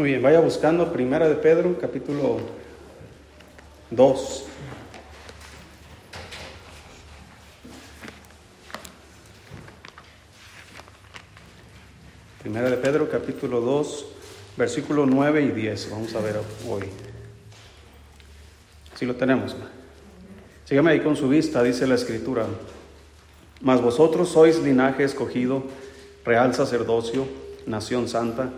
Muy bien, vaya buscando Primera de Pedro, capítulo 2. Primera de Pedro, capítulo 2, versículo 9 y 10. Vamos a ver hoy. Si lo tenemos. Sígame ahí con su vista, dice la escritura. Mas vosotros sois linaje escogido, real sacerdocio, nación santa,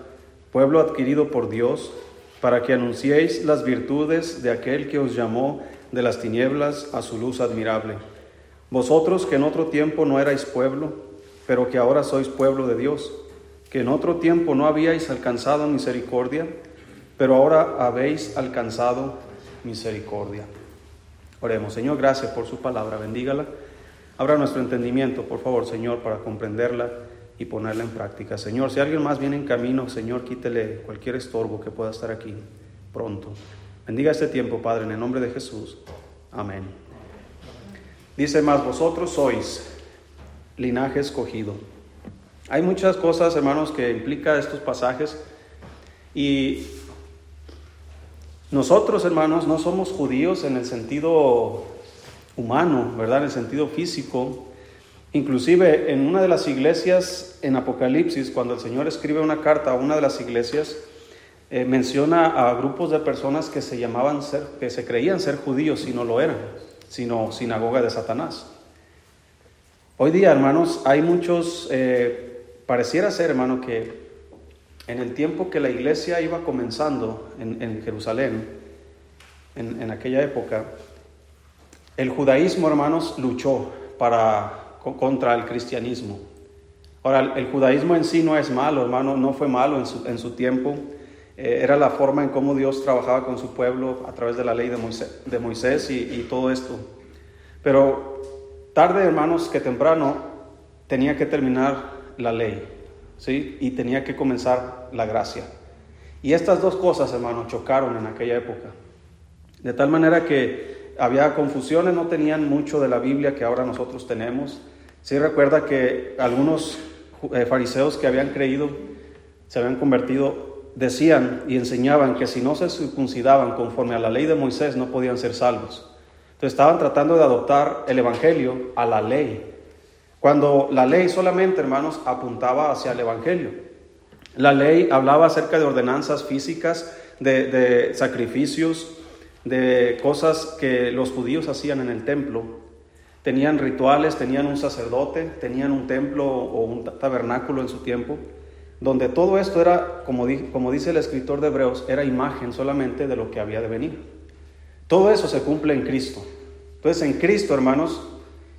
pueblo adquirido por Dios, para que anunciéis las virtudes de aquel que os llamó de las tinieblas a su luz admirable. Vosotros que en otro tiempo no erais pueblo, pero que ahora sois pueblo de Dios que en otro tiempo no habíais alcanzado misericordia, pero ahora habéis alcanzado misericordia. Oremos, Señor, gracias por su palabra, bendígala. Abra nuestro entendimiento, por favor, Señor, para comprenderla y ponerla en práctica. Señor, si alguien más viene en camino, Señor, quítele cualquier estorbo que pueda estar aquí pronto. Bendiga este tiempo, Padre, en el nombre de Jesús. Amén. Dice más, vosotros sois linaje escogido hay muchas cosas, hermanos, que implica estos pasajes y nosotros, hermanos, no somos judíos en el sentido humano, ¿verdad? En el sentido físico. Inclusive en una de las iglesias en Apocalipsis, cuando el Señor escribe una carta a una de las iglesias, eh, menciona a grupos de personas que se llamaban ser, que se creían ser judíos y no lo eran, sino sinagoga de Satanás. Hoy día, hermanos, hay muchos eh, Pareciera ser, hermano, que en el tiempo que la iglesia iba comenzando en, Jerusalén, en, aquella época, el judaísmo, hermanos, luchó para, contra el cristianismo. Ahora, el, judaísmo en sí no es malo, hermano, no fue malo en su, tiempo. Eh, era la forma en cómo Dios trabajaba con su pueblo a través de la ley de Moisés, de Moisés y, y todo esto. Pero tarde, hermanos, que temprano tenía que terminar la ley, ¿sí? Y tenía que comenzar la gracia. Y estas dos cosas, hermano, chocaron en aquella época. De tal manera que había confusiones, no tenían mucho de la Biblia que ahora nosotros tenemos. Sí recuerda que algunos eh, fariseos que habían creído, se habían convertido, decían y enseñaban que si no se circuncidaban conforme a la ley de Moisés no podían ser salvos. Entonces estaban tratando de adoptar el Evangelio a la ley, cuando la ley solamente, hermanos, apuntaba hacia el Evangelio. La ley hablaba acerca de ordenanzas físicas, de, sacrificios, de cosas que los judíos hacían en el templo. Tenían rituales, tenían un sacerdote, tenían un templo o un tabernáculo en su tiempo, donde todo esto era, como, como dice el escritor de Hebreos, era imagen solamente de lo que había de venir. Todo eso se cumple en Cristo. Entonces en Cristo, hermanos,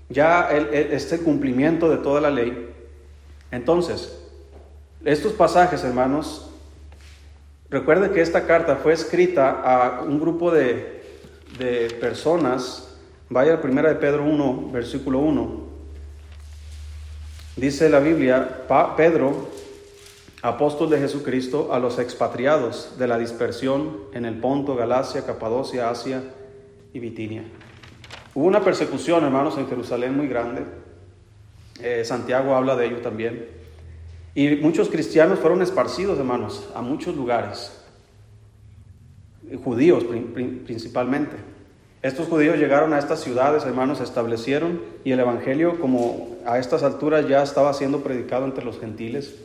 ya este cumplimiento de toda la ley. Entonces, estos pasajes, hermanos, recuerde que esta carta fue escrita a un grupo de, personas. Vaya a primera de Pedro 1, versículo 1. Dice la Biblia, Pedro, apóstol de Jesucristo, a los expatriados de la dispersión en el Ponto, Galacia, Capadocia, Asia y Bitinia. Hubo una persecución, hermanos, en Jerusalén muy grande. Eh, Santiago habla de ello también. Y muchos cristianos fueron esparcidos, hermanos, a muchos lugares. Judíos principalmente. Estos judíos llegaron a estas ciudades, hermanos, se establecieron y el Evangelio, como a estas alturas ya estaba siendo predicado entre los gentiles.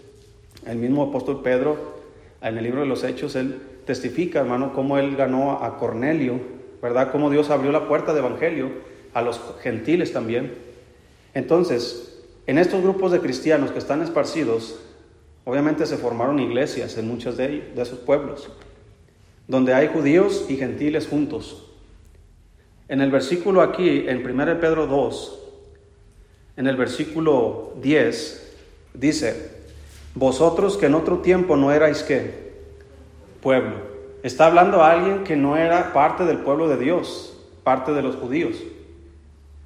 El mismo apóstol Pedro, en el libro de los Hechos, él testifica, hermano, cómo él ganó a Cornelio, ¿verdad? Cómo Dios abrió la puerta de evangelio a los gentiles también. Entonces, en estos grupos de cristianos que están esparcidos, obviamente se formaron iglesias en muchos de, de esos pueblos, donde hay judíos y gentiles juntos. En el versículo aquí, en 1 Pedro 2, en el versículo 10, dice, vosotros que en otro tiempo no erais qué? Pueblo Está hablando alguien que no era parte del pueblo de Dios, parte de los judíos.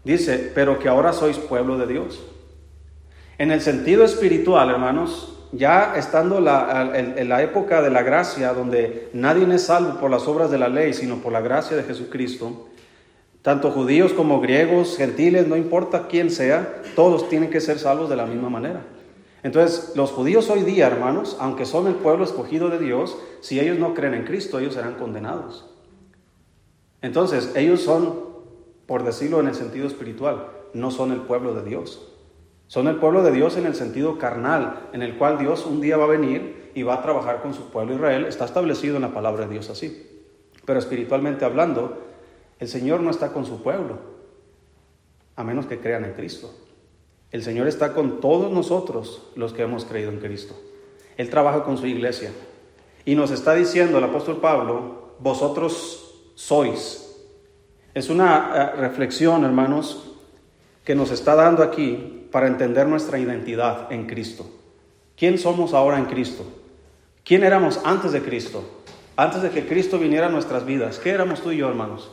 Dice, pero que ahora sois pueblo de Dios. En el sentido espiritual, hermanos, ya estando en, la época de la gracia, donde nadie es salvo por las obras de la ley, sino por la gracia de Jesucristo, tanto judíos como griegos, gentiles, no importa quién sea, todos tienen que ser salvos de la misma manera. Entonces, los judíos hoy día, hermanos, aunque son el pueblo escogido de Dios, si ellos no creen en Cristo, ellos serán condenados. Entonces, ellos son, por decirlo en el sentido espiritual, no son el pueblo de Dios. Son el pueblo de Dios en el sentido carnal, en el cual Dios un día va a venir y va a trabajar con su pueblo Israel. Está establecido en la palabra de Dios así. Pero espiritualmente hablando, el Señor no está con su pueblo, a menos que crean en Cristo. El Señor está con todos nosotros los que hemos creído en Cristo. Él trabaja con su iglesia. Y nos está diciendo el apóstol Pablo, vosotros sois. Es una eh, reflexión, hermanos, que nos está dando aquí para entender nuestra identidad en Cristo. ¿Quién somos ahora en Cristo? ¿Quién éramos antes de Cristo? Antes de que Cristo viniera a nuestras vidas. ¿Qué éramos tú y yo, hermanos?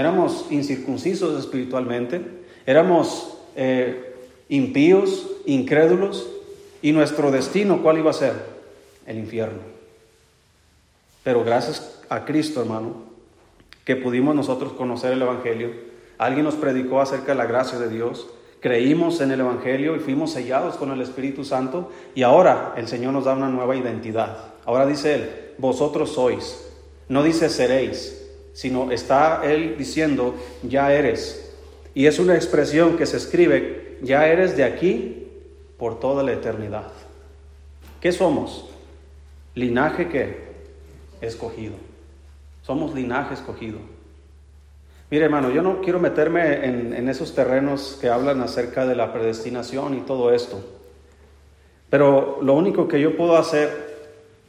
Éramos incircuncisos espiritualmente. Éramos eh, impíos, incrédulos, y nuestro destino, ¿cuál iba a ser? El infierno. Pero gracias a Cristo, hermano, que pudimos nosotros conocer el Evangelio, alguien nos predicó acerca de la gracia de Dios, creímos en el Evangelio y fuimos sellados con el Espíritu Santo, y ahora el Señor nos da una nueva identidad. Ahora dice Él, vosotros sois, no dice seréis, sino está Él diciendo, ya eres. Y es una expresión que se escribe ya eres de aquí por toda la eternidad. ¿Qué somos? Linaje que escogido. Somos linaje escogido. Mire hermano, yo no quiero meterme en, en esos terrenos que hablan acerca de la predestinación y todo esto. Pero lo único que yo puedo hacer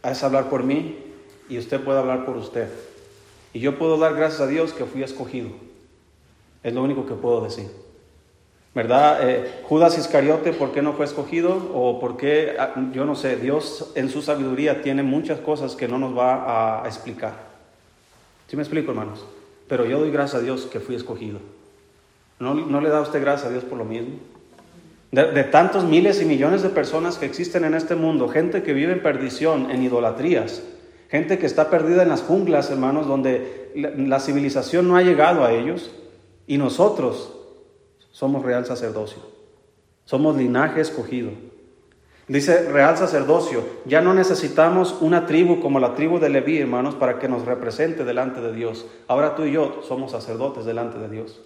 es hablar por mí y usted puede hablar por usted. Y yo puedo dar gracias a Dios que fui escogido. Es lo único que puedo decir. ¿Verdad? Eh, Judas Iscariote, ¿por qué no fue escogido? O por qué, ah, yo no sé, Dios en su sabiduría tiene muchas cosas que no nos va a explicar. ¿Sí me explico, hermanos? Pero yo doy gracias a Dios que fui escogido. ¿No, no le da usted gracias a Dios por lo mismo? De, de, tantos miles y millones de personas que existen en este mundo, gente que vive en perdición, en idolatrías, gente que está perdida en las junglas, hermanos, donde la, civilización no ha llegado a ellos, y nosotros somos real sacerdocio. Somos linaje escogido. Dice real sacerdocio, ya no necesitamos una tribu como la tribu de Leví, hermanos, para que nos represente delante de Dios. Ahora tú y yo somos sacerdotes delante de Dios.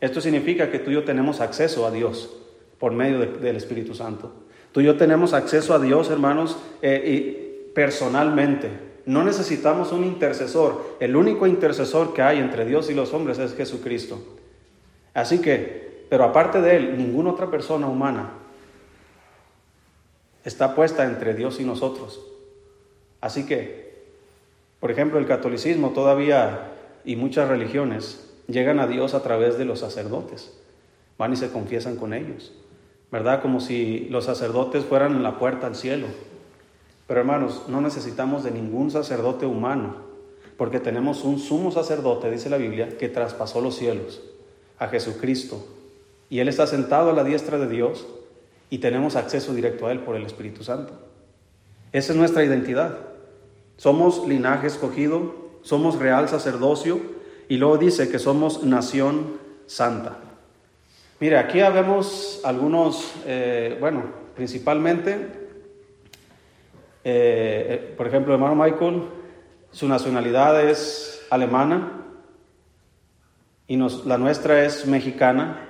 Esto significa que tú y yo tenemos acceso a Dios por medio de, del Espíritu Santo. Tú y yo tenemos acceso a Dios, hermanos, eh, y personalmente. No necesitamos un intercesor. El único intercesor que hay entre Dios y los hombres es Jesucristo. Así que pero aparte de Él, ninguna otra persona humana está puesta entre Dios y nosotros. Así que, por ejemplo, el catolicismo todavía y muchas religiones llegan a Dios a través de los sacerdotes. Van y se confiesan con ellos. ¿Verdad? Como si los sacerdotes fueran la puerta al cielo. Pero hermanos, no necesitamos de ningún sacerdote humano, porque tenemos un sumo sacerdote, dice la Biblia, que traspasó los cielos, a Jesucristo, y Él está sentado a la diestra de Dios y tenemos acceso directo a Él por el Espíritu Santo. Esa es nuestra identidad. Somos linaje escogido, somos real sacerdocio y luego dice que somos nación santa. Mire, aquí vemos algunos, eh, bueno, principalmente, eh, eh, por ejemplo, hermano Michael, su nacionalidad es alemana y nos, la nuestra es mexicana.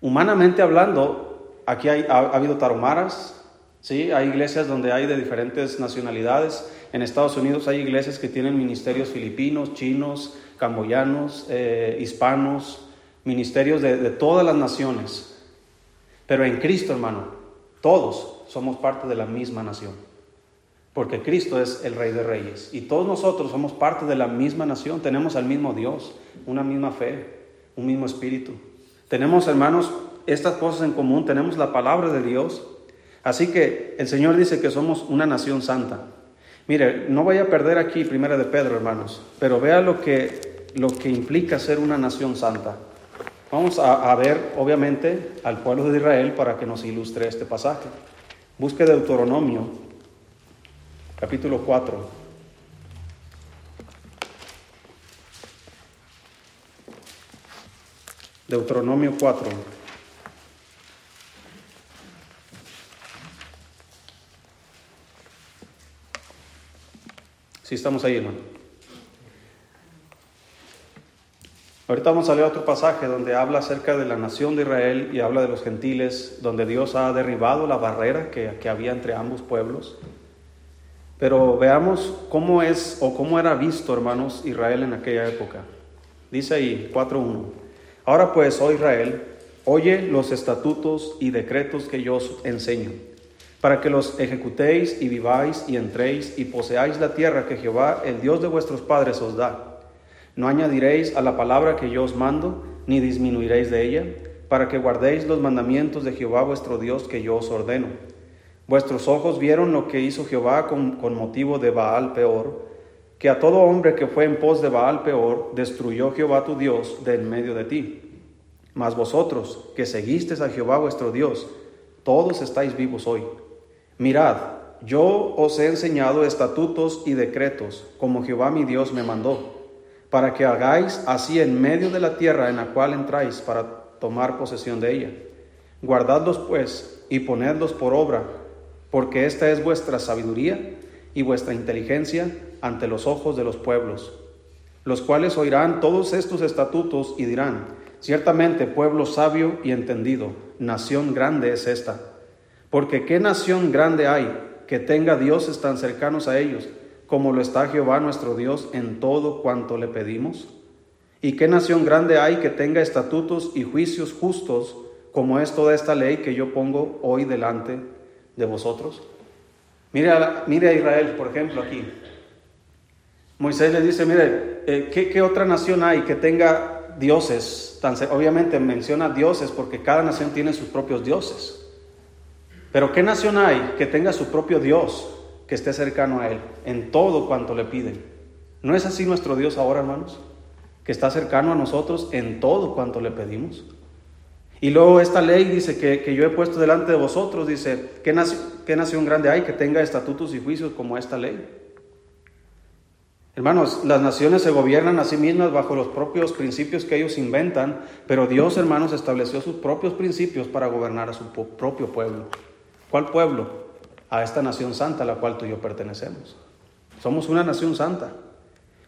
Humanamente hablando, aquí ha, habido taromaras, ¿sí? hay iglesias donde hay de diferentes nacionalidades. En Estados Unidos hay iglesias que tienen ministerios filipinos, chinos, camboyanos, eh, hispanos, ministerios de, de todas las naciones. Pero en Cristo, hermano, todos somos parte de la misma nación. Porque Cristo es el Rey de Reyes. Y todos nosotros somos parte de la misma nación. Tenemos al mismo Dios, una misma fe, un mismo espíritu. Tenemos, hermanos, estas cosas en común, tenemos la palabra de Dios. Así que el Señor dice que somos una nación santa. Mire, no vaya a perder aquí Primera de Pedro, hermanos, pero vea lo que, lo que implica ser una nación santa. Vamos a, ver, obviamente, al pueblo de Israel para que nos ilustre este pasaje. Busque Deuteronomio, capítulo 4. Deuteronomio 4. Si sí, estamos ahí, hermano. Ahorita vamos a leer otro pasaje donde habla acerca de la nación de Israel y habla de los gentiles, donde Dios ha derribado la barrera que, que había entre ambos pueblos pero veamos cómo es o cómo era visto, hermanos, Israel en aquella época. Dice ahí 4.1. Ahora pues, oh Israel, oye los estatutos y decretos que yo os enseño, para que los ejecutéis y viváis y entréis y poseáis la tierra que Jehová, el Dios de vuestros padres, os da. No añadiréis a la palabra que yo os mando, ni disminuiréis de ella, para que guardéis los mandamientos de Jehová vuestro Dios que yo os ordeno. Vuestros ojos vieron lo que hizo Jehová con, motivo de Baal peor, que a todo hombre que fue en pos de Baal peor, destruyó Jehová tu Dios de en medio de ti. Mas vosotros, que seguisteis a Jehová vuestro Dios, todos estáis vivos hoy. Mirad, yo os he enseñado estatutos y decretos, como Jehová mi Dios me mandó para que hagáis así en medio de la tierra en la cual entráis para tomar posesión de ella. Guardadlos pues y ponedlos por obra, porque esta es vuestra sabiduría y vuestra inteligencia ante los ojos de los pueblos, los cuales oirán todos estos estatutos y dirán, ciertamente pueblo sabio y entendido, nación grande es esta. Porque qué nación grande hay que tenga dioses tan cercanos a ellos, como lo está Jehová nuestro Dios en todo cuanto le pedimos? ¿Y qué nación grande hay que tenga estatutos y juicios justos como es toda esta ley que yo pongo hoy delante de vosotros? Mire a, Israel, por ejemplo, aquí. Moisés le dice, mire, eh, ¿qué, otra nación hay que tenga dioses? Obviamente menciona dioses porque cada nación tiene sus propios dioses. Pero ¿qué nación hay que tenga su propio Dios? que esté cercano a Él en todo cuanto le piden. ¿No es así nuestro Dios ahora, hermanos? Que está cercano a nosotros en todo cuanto le pedimos. Y luego esta ley dice que, yo he puesto delante de vosotros, dice, ¿qué nación, ¿qué nación grande hay que tenga estatutos y juicios como esta ley? Hermanos, las naciones se gobiernan a sí mismas bajo los propios principios que ellos inventan, pero Dios, hermanos, estableció sus propios principios para gobernar a su propio pueblo. ¿Cuál pueblo? a esta nación santa a la cual tú y yo pertenecemos. Somos una nación santa.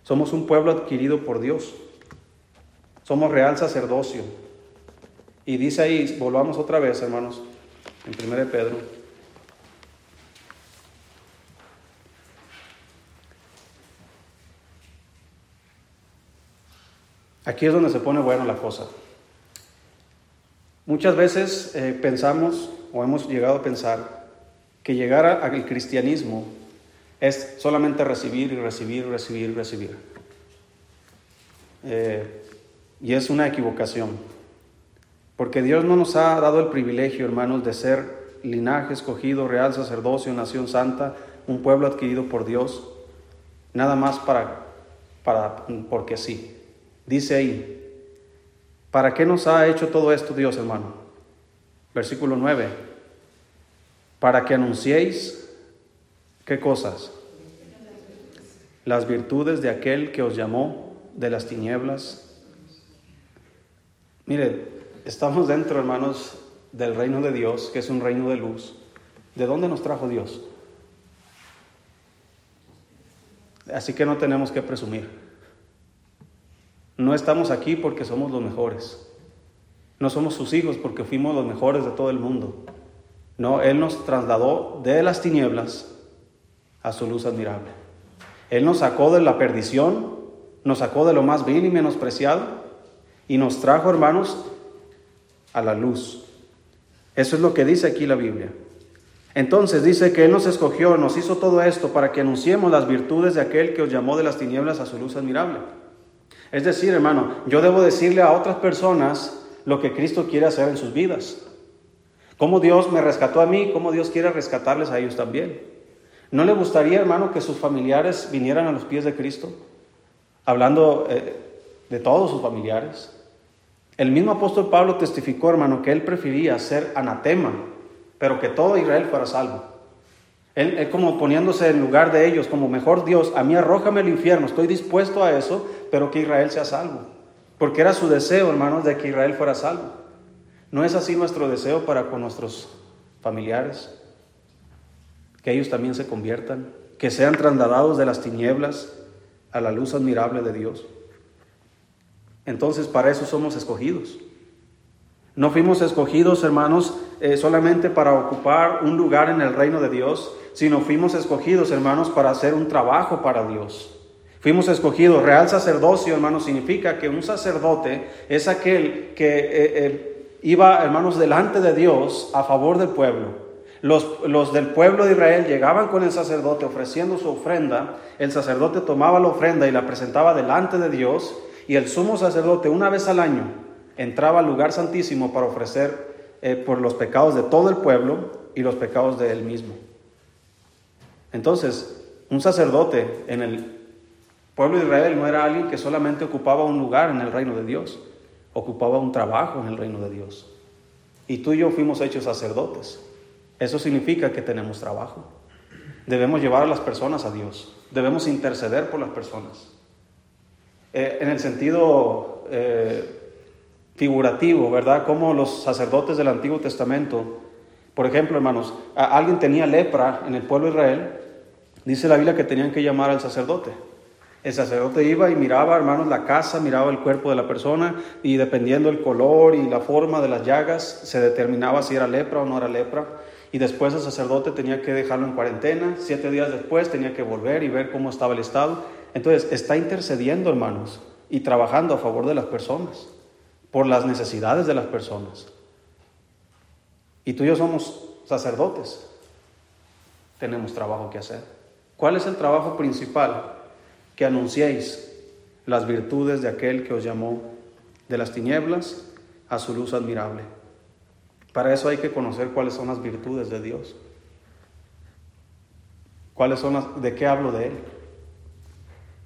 Somos un pueblo adquirido por Dios. Somos real sacerdocio. Y dice ahí, volvamos otra vez, hermanos, en 1 de Pedro. Aquí es donde se pone bueno la cosa. Muchas veces eh, pensamos o hemos llegado a pensar que llegar al cristianismo es solamente recibir y recibir, recibir, recibir. Eh, y es una equivocación, porque Dios no nos ha dado el privilegio, hermanos, de ser linaje escogido, real sacerdocio, nación santa, un pueblo adquirido por Dios, nada más para, para, porque sí. Dice ahí, ¿para qué nos ha hecho todo esto Dios, hermano? Versículo 9 para que anunciéis qué cosas? Las virtudes de aquel que os llamó de las tinieblas. Mire, estamos dentro, hermanos, del reino de Dios, que es un reino de luz. ¿De dónde nos trajo Dios? Así que no tenemos que presumir. No estamos aquí porque somos los mejores. No somos sus hijos porque fuimos los mejores de todo el mundo. No, Él nos trasladó de las tinieblas a su luz admirable. Él nos sacó de la perdición, nos sacó de lo más vil y menospreciado y nos trajo, hermanos, a la luz. Eso es lo que dice aquí la Biblia. Entonces dice que Él nos escogió, nos hizo todo esto para que anunciemos las virtudes de aquel que os llamó de las tinieblas a su luz admirable. Es decir, hermano, yo debo decirle a otras personas lo que Cristo quiere hacer en sus vidas. Cómo Dios me rescató a mí, cómo Dios quiere rescatarles a ellos también. ¿No le gustaría, hermano, que sus familiares vinieran a los pies de Cristo? Hablando eh, de todos sus familiares. El mismo apóstol Pablo testificó, hermano, que él prefería ser anatema, pero que todo Israel fuera salvo. Él, como poniéndose en lugar de ellos, como mejor Dios, a mí arrójame al infierno, estoy dispuesto a eso, pero que Israel sea salvo. Porque era su deseo, hermanos, de que Israel fuera salvo. ¿No es así nuestro deseo para con nuestros familiares? Que ellos también se conviertan, que sean trasladados de las tinieblas a la luz admirable de Dios. Entonces para eso somos escogidos. No fuimos escogidos, hermanos, eh, solamente para ocupar un lugar en el reino de Dios, sino fuimos escogidos, hermanos, para hacer un trabajo para Dios. Fuimos escogidos. Real sacerdocio, hermanos, significa que un sacerdote es aquel que eh, eh, iba, hermanos, delante de Dios a favor del pueblo. Los, los, del pueblo de Israel llegaban con el sacerdote ofreciendo su ofrenda. El sacerdote tomaba la ofrenda y la presentaba delante de Dios. Y el sumo sacerdote, una vez al año, entraba al lugar santísimo para ofrecer eh, por los pecados de todo el pueblo y los pecados de él mismo. Entonces, un sacerdote en el pueblo de Israel no era alguien que solamente ocupaba un lugar en el reino de Dios, ocupaba un trabajo en el reino de Dios. Y tú y yo fuimos hechos sacerdotes. Eso significa que tenemos trabajo. Debemos llevar a las personas a Dios. Debemos interceder por las personas. Eh, en el sentido eh, figurativo, ¿verdad? Como los sacerdotes del Antiguo Testamento, por ejemplo, hermanos, alguien tenía lepra en el pueblo de Israel, dice la Biblia que tenían que llamar al sacerdote. El sacerdote iba y miraba, hermanos, la casa, miraba el cuerpo de la persona y dependiendo el color y la forma de las llagas, se determinaba si era lepra o no era lepra. Y después el sacerdote tenía que dejarlo en cuarentena. Siete días después tenía que volver y ver cómo estaba el estado. Entonces, está intercediendo, hermanos, y trabajando a favor de las personas por las necesidades de las personas. Y tú y yo somos sacerdotes. Tenemos trabajo que hacer. ¿Cuál es el trabajo principal? Que anunciéis las virtudes de aquel que os llamó de las tinieblas a su luz admirable. Para eso hay que conocer cuáles son las virtudes de Dios. ¿Cuáles son las, de qué hablo de Él?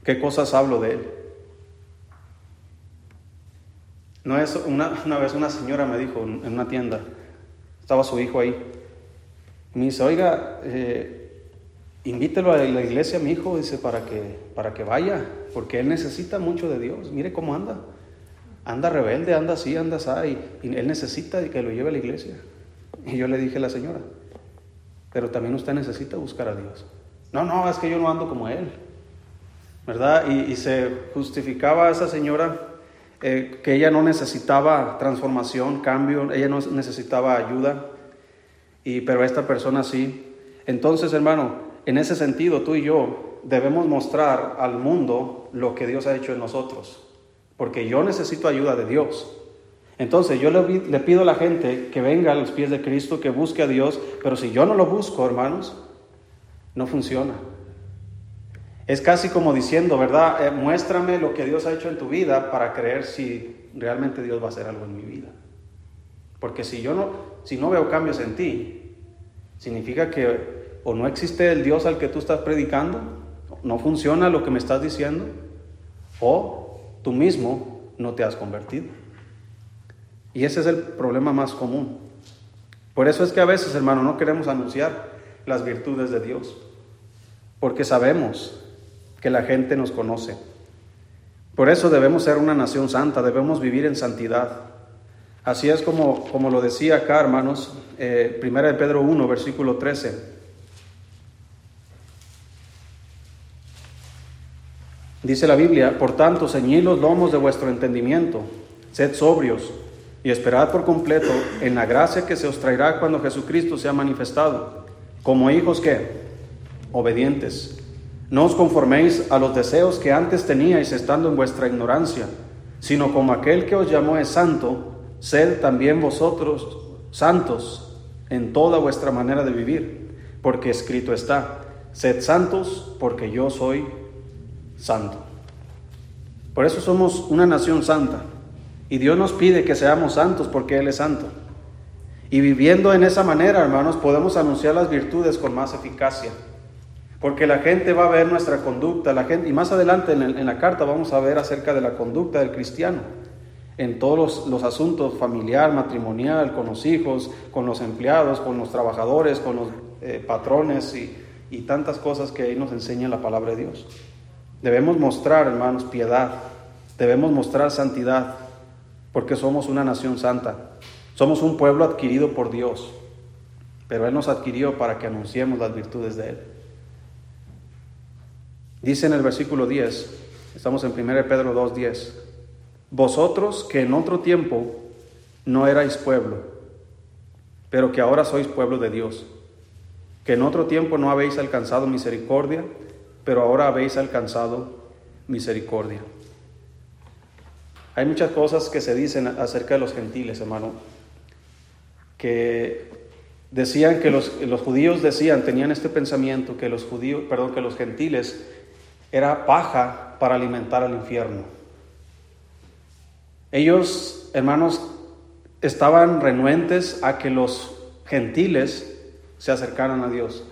¿Qué cosas hablo de Él? No es una, una vez una señora me dijo en una tienda, estaba su hijo ahí, me dice, oiga, eh, invítelo a la iglesia, mi hijo, dice, para que, para que vaya, porque él necesita mucho de Dios. Mire cómo anda. Anda rebelde, anda así, anda así, y él necesita que lo lleve a la iglesia. Y yo le dije a la señora, pero también usted necesita buscar a Dios. No, no, es que yo no ando como él. ¿Verdad? Y, se justificaba a esa señora eh, que ella no necesitaba transformación, cambio, ella no necesitaba ayuda, y, pero esta persona sí. Entonces, hermano, en ese sentido, tú y yo debemos mostrar al mundo lo que Dios ha hecho en nosotros, porque yo necesito ayuda de Dios. Entonces yo le, pido a la gente que venga a los pies de Cristo, que busque a Dios, pero si yo no lo busco, hermanos, no funciona. Es casi como diciendo, ¿verdad? Eh, muéstrame lo que Dios ha hecho en tu vida para creer si realmente Dios va a hacer algo en mi vida. Porque si yo no, si no veo cambios en ti, significa que o no existe el Dios al que tú estás predicando, no funciona lo que me estás diciendo, o tú mismo no te has convertido. Y ese es el problema más común. Por eso es que a veces, hermano, no queremos anunciar las virtudes de Dios, porque sabemos que la gente nos conoce. Por eso debemos ser una nación santa, debemos vivir en santidad. Así es como, como lo decía acá, hermanos, eh, Primera de Pedro 1, versículo 13. Dice la Biblia, por tanto, ceñid los lomos de vuestro entendimiento, sed sobrios y esperad por completo en la gracia que se os traerá cuando Jesucristo sea manifestado, como hijos que, obedientes, no os conforméis a los deseos que antes teníais estando en vuestra ignorancia, sino como aquel que os llamó es santo, sed también vosotros santos en toda vuestra manera de vivir, porque escrito está, sed santos porque yo soy santo. Por eso somos una nación santa. Y Dios nos pide que seamos santos porque Él es santo. Y viviendo en esa manera, hermanos, podemos anunciar las virtudes con más eficacia. Porque la gente va a ver nuestra conducta, la gente, y más adelante en, la carta vamos a ver acerca de la conducta del cristiano, en todos los, asuntos familiar, matrimonial, con los hijos, con los empleados, con los trabajadores, con los eh, patrones y, y tantas cosas que ahí nos enseña la palabra de Dios. Debemos mostrar, hermanos, piedad, debemos mostrar santidad, porque somos una nación santa, somos un pueblo adquirido por Dios, pero Él nos adquirió para que anunciemos las virtudes de Él. Dice en el versículo 10, estamos en 1 Pedro 2, 10, vosotros que en otro tiempo no erais pueblo, pero que ahora sois pueblo de Dios, que en otro tiempo no habéis alcanzado misericordia, pero ahora habéis alcanzado misericordia. Hay muchas cosas que se dicen acerca de los gentiles, hermano, que decían que los, los, judíos decían, tenían este pensamiento que los judíos, perdón, que los gentiles era paja para alimentar al infierno. Ellos, hermanos, estaban renuentes a que los gentiles se acercaran a Dios.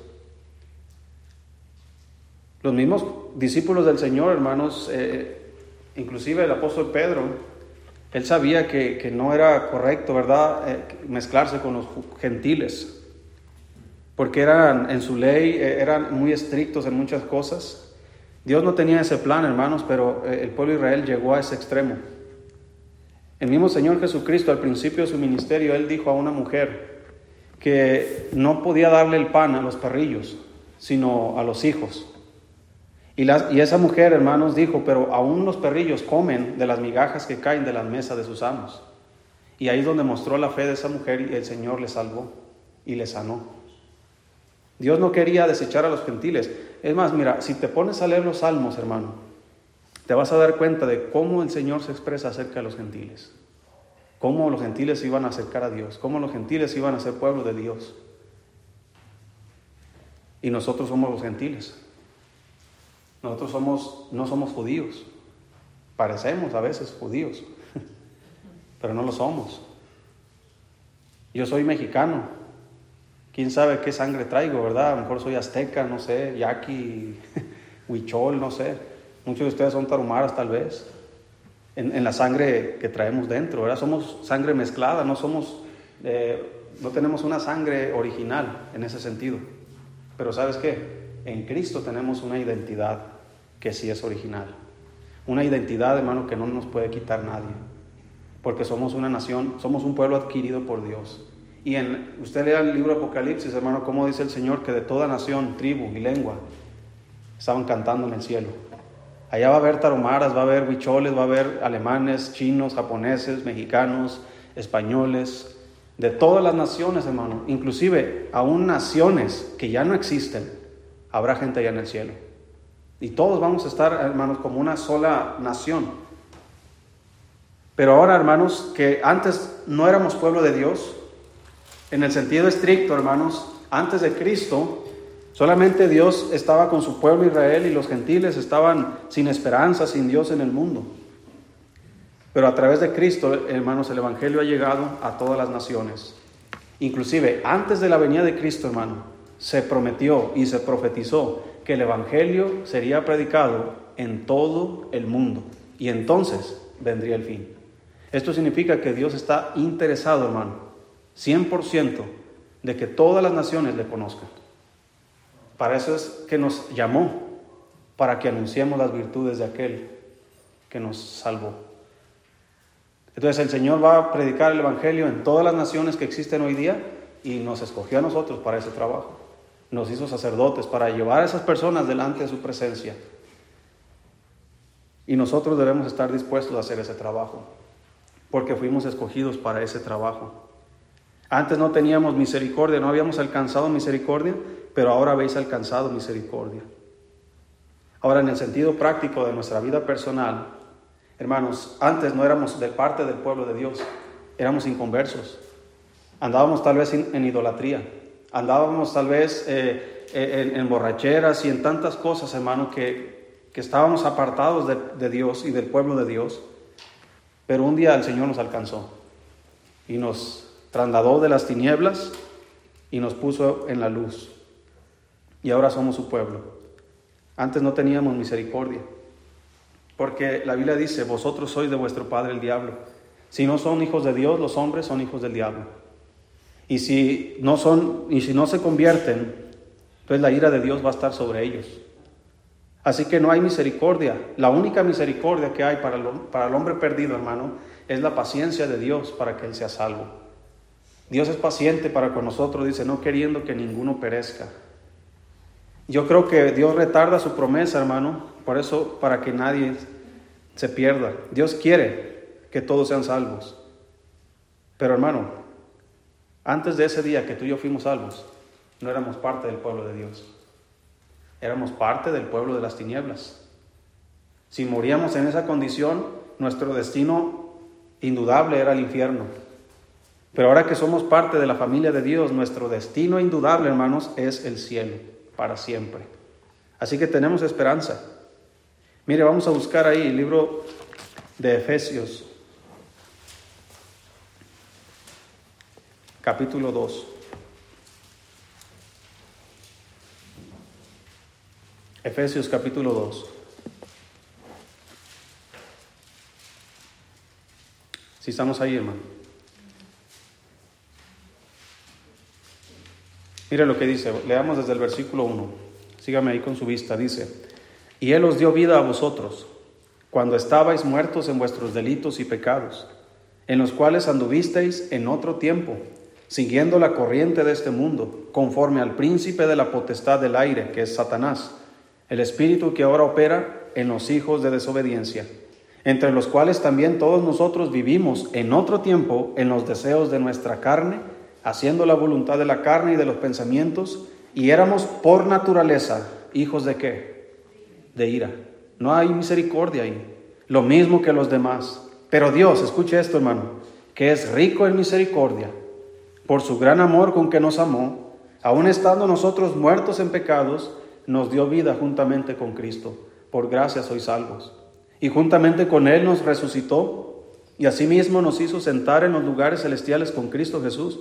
Los mismos discípulos del Señor, hermanos, eh, inclusive el apóstol Pedro, él sabía que, no era correcto, ¿verdad?, eh, mezclarse con los gentiles, porque eran en su ley, eh, eran muy estrictos en muchas cosas. Dios no tenía ese plan, hermanos, pero el pueblo de Israel llegó a ese extremo. El mismo Señor Jesucristo al principio de su ministerio, él dijo a una mujer que no podía darle el pan a los perrillos, sino a los hijos. Y, y, esa mujer, hermanos, dijo, pero aún los perrillos comen de las migajas que caen de la mesa de sus amos. Y ahí es donde mostró la fe de esa mujer y el Señor le salvó y le sanó. Dios no quería desechar a los gentiles. Es más, mira, si te pones a leer los salmos, hermano, te vas a dar cuenta de cómo el Señor se expresa acerca de los gentiles. Cómo los gentiles iban a acercar a Dios, cómo los gentiles iban a ser pueblo de Dios. Y nosotros somos los gentiles. Nosotros somos, no somos judíos. Parecemos a veces judíos, pero no lo somos. Yo soy mexicano. Quién sabe qué sangre traigo, ¿verdad? A lo mejor soy azteca, no sé, yaqui, huichol, no sé. Muchos de ustedes son tarumaras, tal vez. En, la sangre que traemos dentro, ¿verdad? Somos sangre mezclada, no somos, eh, no tenemos una sangre original en ese sentido. Pero ¿sabes qué? En Cristo tenemos una identidad que sí es original. Una identidad, hermano, que no nos puede quitar nadie. Porque somos una nación, somos un pueblo adquirido por Dios. Y en, usted lea el libro Apocalipsis, hermano, cómo dice el Señor que de toda nación, tribu y lengua estaban cantando en el cielo. Allá va a haber taromaras, va a haber huicholes, va a haber alemanes, chinos, japoneses, mexicanos, españoles, de todas las naciones, hermano. Inclusive aún naciones que ya no existen, habrá gente allá en el cielo. Y todos vamos a estar, hermanos, como una sola nación. Pero ahora, hermanos, que antes no éramos pueblo de Dios, en el sentido estricto, hermanos, antes de Cristo, solamente Dios estaba con su pueblo Israel y los gentiles estaban sin esperanza, sin Dios en el mundo. Pero a través de Cristo, hermanos, el Evangelio ha llegado a todas las naciones. Inclusive, antes de la venida de Cristo, hermano, se prometió y se profetizó que el Evangelio sería predicado en todo el mundo y entonces vendría el fin. Esto significa que Dios está interesado, hermano, 100% de que todas las naciones le conozcan. Para eso es que nos llamó, para que anunciemos las virtudes de aquel que nos salvó. Entonces el Señor va a predicar el Evangelio en todas las naciones que existen hoy día y nos escogió a nosotros para ese trabajo nos hizo sacerdotes para llevar a esas personas delante de su presencia. Y nosotros debemos estar dispuestos a hacer ese trabajo, porque fuimos escogidos para ese trabajo. Antes no teníamos misericordia, no habíamos alcanzado misericordia, pero ahora habéis alcanzado misericordia. Ahora, en el sentido práctico de nuestra vida personal, hermanos, antes no éramos de parte del pueblo de Dios, éramos inconversos. Andábamos tal vez en idolatría, andábamos tal vez eh, eh, en, borracheras y en tantas cosas, hermano, que, estábamos apartados de, Dios y del pueblo de Dios. Pero un día el Señor nos alcanzó y nos trasladó de las tinieblas y nos puso en la luz. Y ahora somos su pueblo. Antes no teníamos misericordia. Porque la Biblia dice, vosotros sois de vuestro padre el diablo. Si no son hijos de Dios, los hombres son hijos del diablo. Y si no son, y si no se convierten, pues la ira de Dios va a estar sobre ellos. Así que no hay misericordia. La única misericordia que hay para el, para el hombre perdido, hermano, es la paciencia de Dios para que él sea salvo. Dios es paciente para con nosotros, dice, no queriendo que ninguno perezca. Yo creo que Dios retarda su promesa, hermano, por eso, para que nadie se pierda. Dios quiere que todos sean salvos. Pero hermano, antes de ese día que tú y yo fuimos salvos, no éramos parte del pueblo de Dios. Éramos parte del pueblo de las tinieblas. Si moríamos en esa condición, nuestro destino indudable era el infierno. Pero ahora que somos parte de la familia de Dios, nuestro destino indudable, hermanos, es el cielo para siempre. Así que tenemos esperanza. Mire, vamos a buscar ahí el libro de Efesios, capítulo 2. Efesios capítulo 2. Si estamos ahí, hermano. Mire lo que dice, leamos desde el versículo 1. Sígame ahí con su vista. Dice, y Él os dio vida a vosotros, cuando estabais muertos en vuestros delitos y pecados, en los cuales anduvisteis en otro tiempo, siguiendo la corriente de este mundo, conforme al príncipe de la potestad del aire, que es Satanás, el espíritu que ahora opera en los hijos de desobediencia, entre los cuales también todos nosotros vivimos en otro tiempo en los deseos de nuestra carne, haciendo la voluntad de la carne y de los pensamientos, y éramos por naturaleza hijos de qué? de ira. No hay misericordia ahí. Lo mismo que los demás. Pero Dios, escuche esto hermano, que es rico en misericordia, por su gran amor con que nos amó, aun estando nosotros muertos en pecados, nos dio vida juntamente con Cristo. Por gracia sois salvos. Y juntamente con Él nos resucitó y asimismo nos hizo sentar en los lugares celestiales con Cristo Jesús,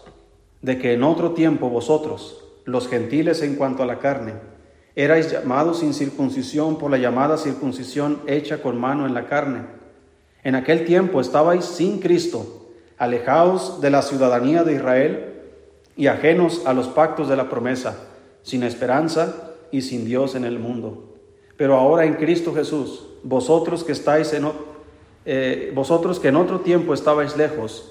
de que en otro tiempo vosotros, los gentiles en cuanto a la carne, Erais llamados sin circuncisión por la llamada circuncisión hecha con mano en la carne. En aquel tiempo estabais sin Cristo, alejados de la ciudadanía de Israel y ajenos a los pactos de la promesa, sin esperanza y sin Dios en el mundo. Pero ahora en Cristo Jesús, vosotros que estáis en eh, vosotros que en otro tiempo estabais lejos,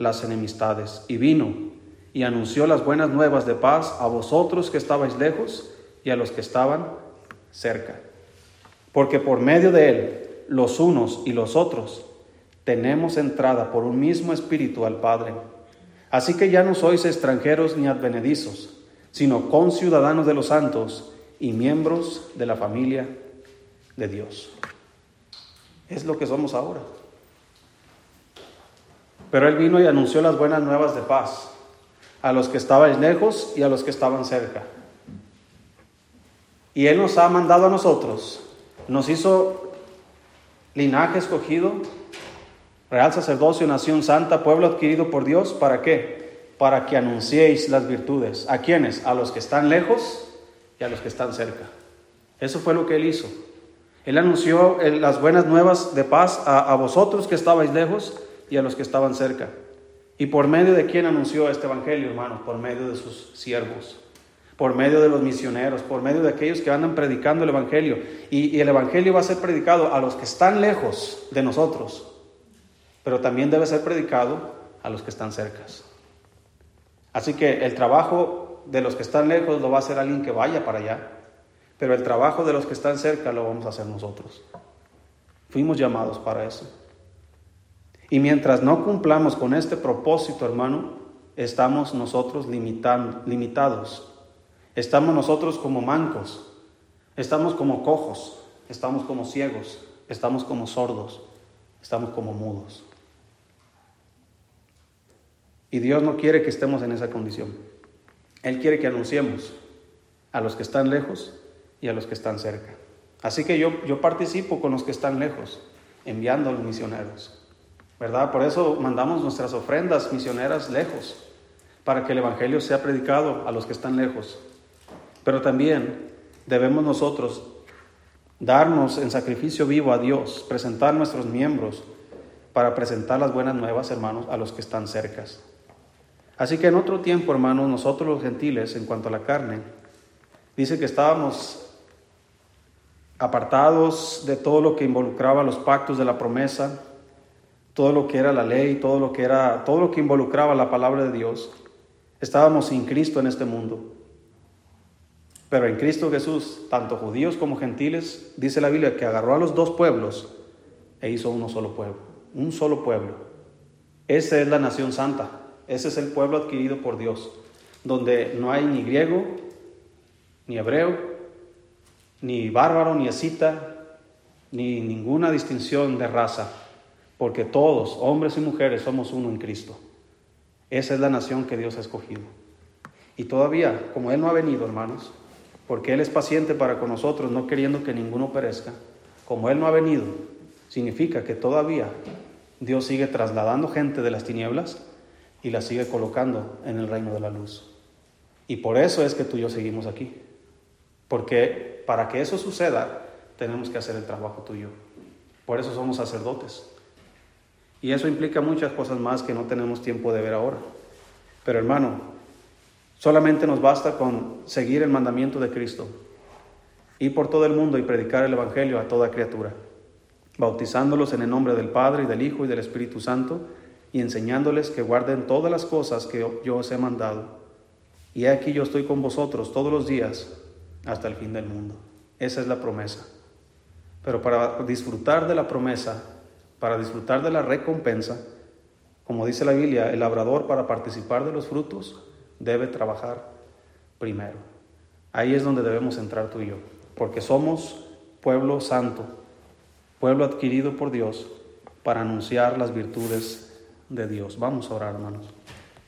las enemistades. Y vino y anunció las buenas nuevas de paz a vosotros que estabais lejos y a los que estaban cerca. Porque por medio de Él, los unos y los otros, tenemos entrada por un mismo espíritu al Padre. Así que ya no sois extranjeros ni advenedizos, sino conciudadanos de los santos y miembros de la familia de Dios. Es lo que somos ahora. Pero Él vino y anunció las buenas nuevas de paz a los que estaban lejos y a los que estaban cerca. Y Él nos ha mandado a nosotros, nos hizo linaje escogido, real sacerdocio, nación santa, pueblo adquirido por Dios, ¿para qué? Para que anunciéis las virtudes. ¿A quiénes? A los que están lejos y a los que están cerca. Eso fue lo que Él hizo. Él anunció las buenas nuevas de paz a, a vosotros que estabais lejos y a los que estaban cerca. ¿Y por medio de quién anunció este Evangelio, hermanos? Por medio de sus siervos por medio de los misioneros, por medio de aquellos que andan predicando el Evangelio. Y, el Evangelio va a ser predicado a los que están lejos de nosotros, pero también debe ser predicado a los que están cercas. Así que el trabajo de los que están lejos lo va a hacer alguien que vaya para allá, pero el trabajo de los que están cerca lo vamos a hacer nosotros. Fuimos llamados para eso. Y mientras no cumplamos con este propósito, hermano, estamos nosotros limitados Estamos nosotros como mancos, estamos como cojos estamos como ciegos, estamos como sordos, estamos como mudos. Y Dios no quiere que estemos en esa condición. Él quiere que anunciemos a los que están lejos y a los que están cerca. Así que yo, yo participo con los que están lejos, enviando a los misioneros. ¿Verdad? Por eso mandamos nuestras ofrendas misioneras lejos, para que el Evangelio sea predicado a los que están lejos. Pero también debemos nosotros darnos en sacrificio vivo a Dios, presentar nuestros miembros para presentar las buenas nuevas, hermanos, a los que están cercas. Así que en otro tiempo, hermanos, nosotros los gentiles, en cuanto a la carne, dice que estábamos apartados de todo lo que involucraba los pactos de la promesa, todo lo que era la ley, todo lo que era todo lo que involucraba la palabra de Dios. Estábamos sin Cristo en este mundo. Pero en Cristo Jesús, tanto judíos como gentiles, dice la Biblia que agarró a los dos pueblos e hizo uno solo pueblo, un solo pueblo. Esa es la nación santa, ese es el pueblo adquirido por Dios, donde no hay ni griego, ni hebreo, ni bárbaro, ni escita, ni ninguna distinción de raza, porque todos, hombres y mujeres, somos uno en Cristo. Esa es la nación que Dios ha escogido. Y todavía, como Él no ha venido, hermanos, porque Él es paciente para con nosotros, no queriendo que ninguno perezca, como Él no ha venido, significa que todavía Dios sigue trasladando gente de las tinieblas y la sigue colocando en el reino de la luz. Y por eso es que tú y yo seguimos aquí. Porque para que eso suceda, tenemos que hacer el trabajo tuyo. Por eso somos sacerdotes. Y eso implica muchas cosas más que no tenemos tiempo de ver ahora. Pero hermano, solamente nos basta con seguir el mandamiento de Cristo, ir por todo el mundo y predicar el Evangelio a toda criatura, bautizándolos en el nombre del Padre y del Hijo y del Espíritu Santo y enseñándoles que guarden todas las cosas que yo os he mandado. Y aquí yo estoy con vosotros todos los días hasta el fin del mundo. Esa es la promesa. Pero para disfrutar de la promesa, para disfrutar de la recompensa, como dice la Biblia, el labrador para participar de los frutos debe trabajar primero. Ahí es donde debemos entrar tú y yo, porque somos pueblo santo, pueblo adquirido por Dios para anunciar las virtudes de Dios. Vamos a orar, hermanos.